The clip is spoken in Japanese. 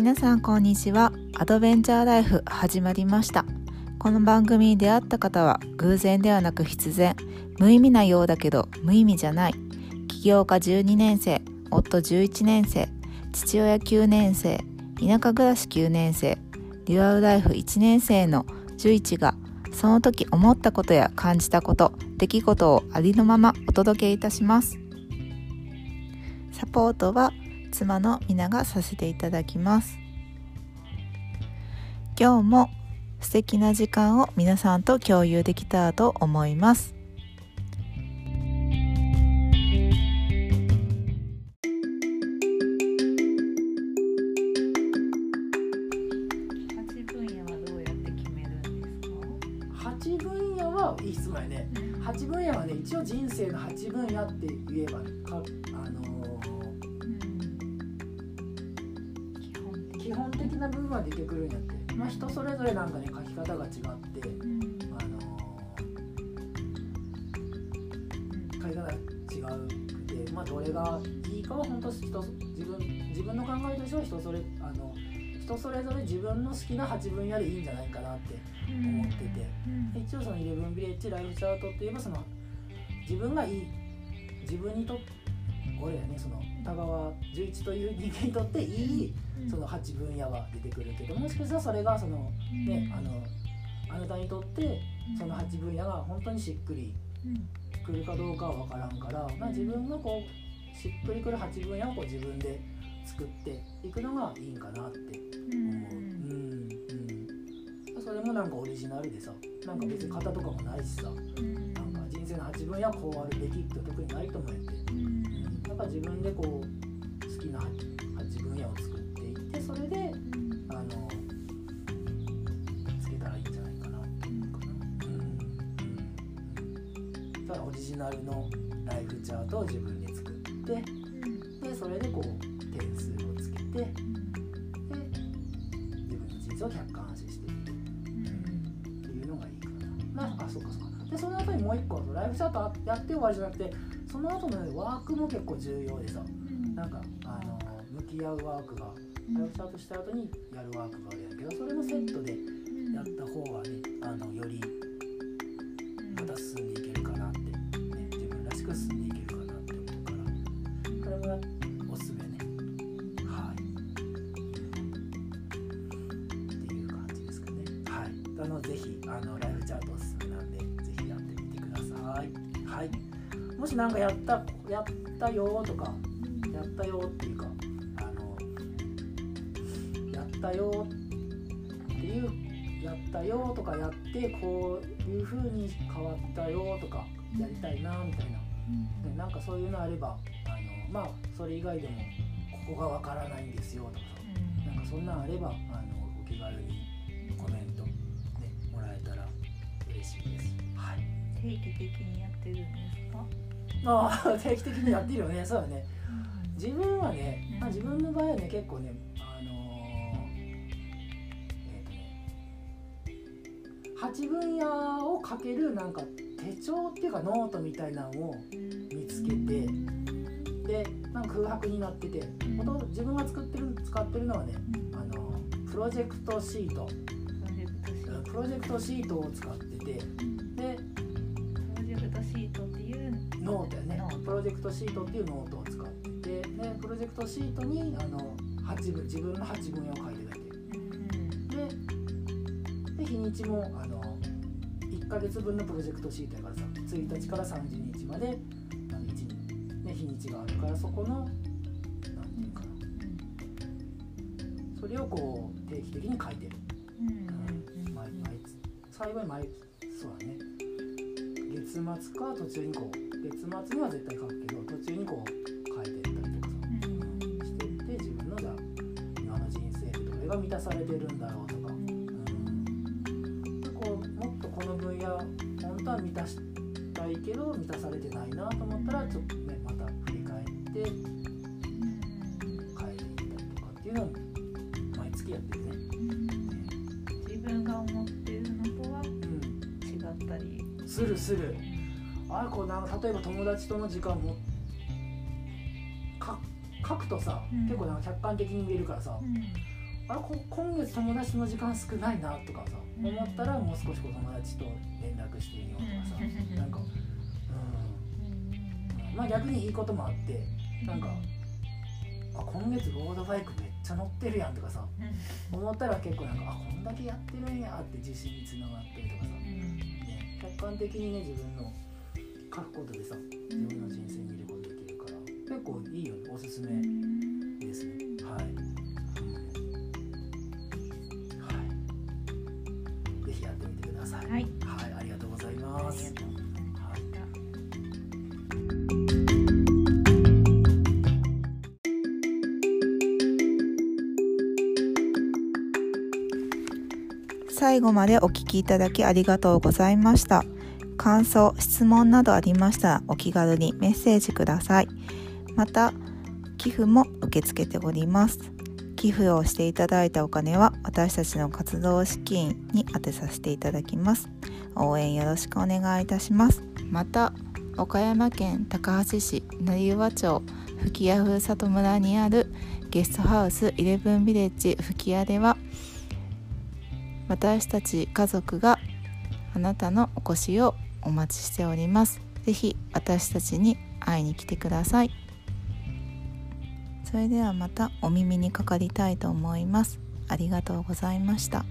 皆さんこんにちは。アドベンチャーライフ始まりました。この番組に出会った方は偶然ではなく必然。無意味なようだけど無意味じゃない。起業家12年生夫11年生父親9年生田舎暮らし9年生デュアルライフ1年生の11がその時思ったことや感じたこと出来事をありのままお届けいたします。サポートは妻の皆がさせていただきます。今日も素敵な時間を皆さんと共有できたらと思います。八分野はどうやって決めるんですか？8分野はいい質問やね。8分野はね一応人生の8分野って言えばかあの基本的な部分は出てくるんやって、まあ、人それぞれなんかね書き方が違って、あの書き方が違うくて、まあ、どれがいいかは本当人自分自分の考えとしては人それあの人それぞれ自分の好きな8分野でいいんじゃないかなって思ってて。一応そのイレブンビレッジライフチャートっていえばその自分がいい自分にとって俺やねその田川十一という人間にとっていいその8分野は出てくるけどもしかしたらそれがそのねあのあなたにとってその8分野が本当にしっくりくるかどうかは分からんから、まあ、自分がこうしっくりくる8分野をこう自分で作っていくのがいいんかなって思う。うん。うんそれもなんかオリジナルでさなんか別に型とかもないしさなんか人生の8分野はこうあるべきって特にないと思うんやって、うん、だから自分でこう好きな 8, 分野を作っていってそれであのつけたらいいんじゃないかなって思うかな。うん。うん。だからオリジナルのライフチャートを自分で作ってでそれでこう点数をつけてで自分の人生を客観視していくっていうのがいいかな。なあそうかそうか。でその後にもう一個ライフチャートやって終わりじゃなくてその後の、ね、ワークも結構重要でさなんかあの向き合うワークがライフチャートした後にやるワークがあるんやけどそれもセットでやった方がねあのよりまた進んでいけるかなって、ね、自分らしく進んでいけるかなって思うからこれもおすすめね。はい。っていう感じですかね。はい。あのぜひあのライフチャートおすすめなんでぜひやってみてください。はい。もしなんかやったやったよとかやったよっていうかあのやったよっていうやったよとかやってこういう風に変わったよとかやりたいなみたいな、ね、なんかそういうのあればあのまあそれ以外でもここがわからないんですよとかさなんかそんなんあればあのお気軽にコメント、ね、もらえたら嬉しいです。はい。定期的にやってるんですか？ああ定期的にやってるよね。そうだね。自分はね、まあ、自分の場合はね結構ねあのーえっ、とね八分野を書けるなんか手帳っていうかノートみたいなのを見つけてでなんか空白になってて元々自分が作ってる使ってるのはねあのプロジェクトシート。プロジェクトシートを使っててートっていうノートやね。プロジェクトシートっていうノートを使っててでプロジェクトシートにあの8分自分の8分野を書いて書いてでで日にちもあの1ヶ月分のプロジェクトシートやからさ1日から30日まであの1日,、ね、日にちがあるからそこの何て言うか。なそれをこう定期的に書いてる、うん、毎毎幸い毎そうだね月末か途中にこう月末には絶対書くけど途中にこう変えてったりとかさ、うん、してって自分のじゃ今の人生でどれが満たされてるんだろうとか、うん、でこうもっとこの分野本当は満たしたいけど満たされてないなと思ったらちょっとねまた振り返って変えていったりとかっていうのを毎月やってるね。自分が思ってるのとは違ったりするするあれこうなんか例えば友達との時間もか書くとさ、うん。結構なんか客観的に見えるからさ、あこ今月友達の時間少ないなとかさ思ったらもう少しこう友達と連絡してみようとかさなんかうん。まあ逆にいいこともあってなんかあ今月ロードバイクめっちゃ乗ってるやんとかさ思ったら結構なんかあこんだけやってるんやって自信につながったりとかさ、観的にね自分の書くことでさ自分の人生見ることできるから結構いいよね。おすすめですね。はい、はい、ぜひやってみてください。はい、はい、ありがとうございます最後までお聞きいただきありがとうございました。感想、質問などありましたらお気軽にメッセージください。また、寄付も受け付けております。寄付をしていただいたお金は私たちの活動資金に充てさせていただきます。応援よろしくお願いいたします。また、岡山県高梁市成羽町吹屋ふるさと村にあるゲストハウスイレブンビレッジ吹屋では私たち家族があなたのお越しをお待ちしております。是非私たちに会いに来てください。それではまたお耳にかかりたいと思います。ありがとうございました。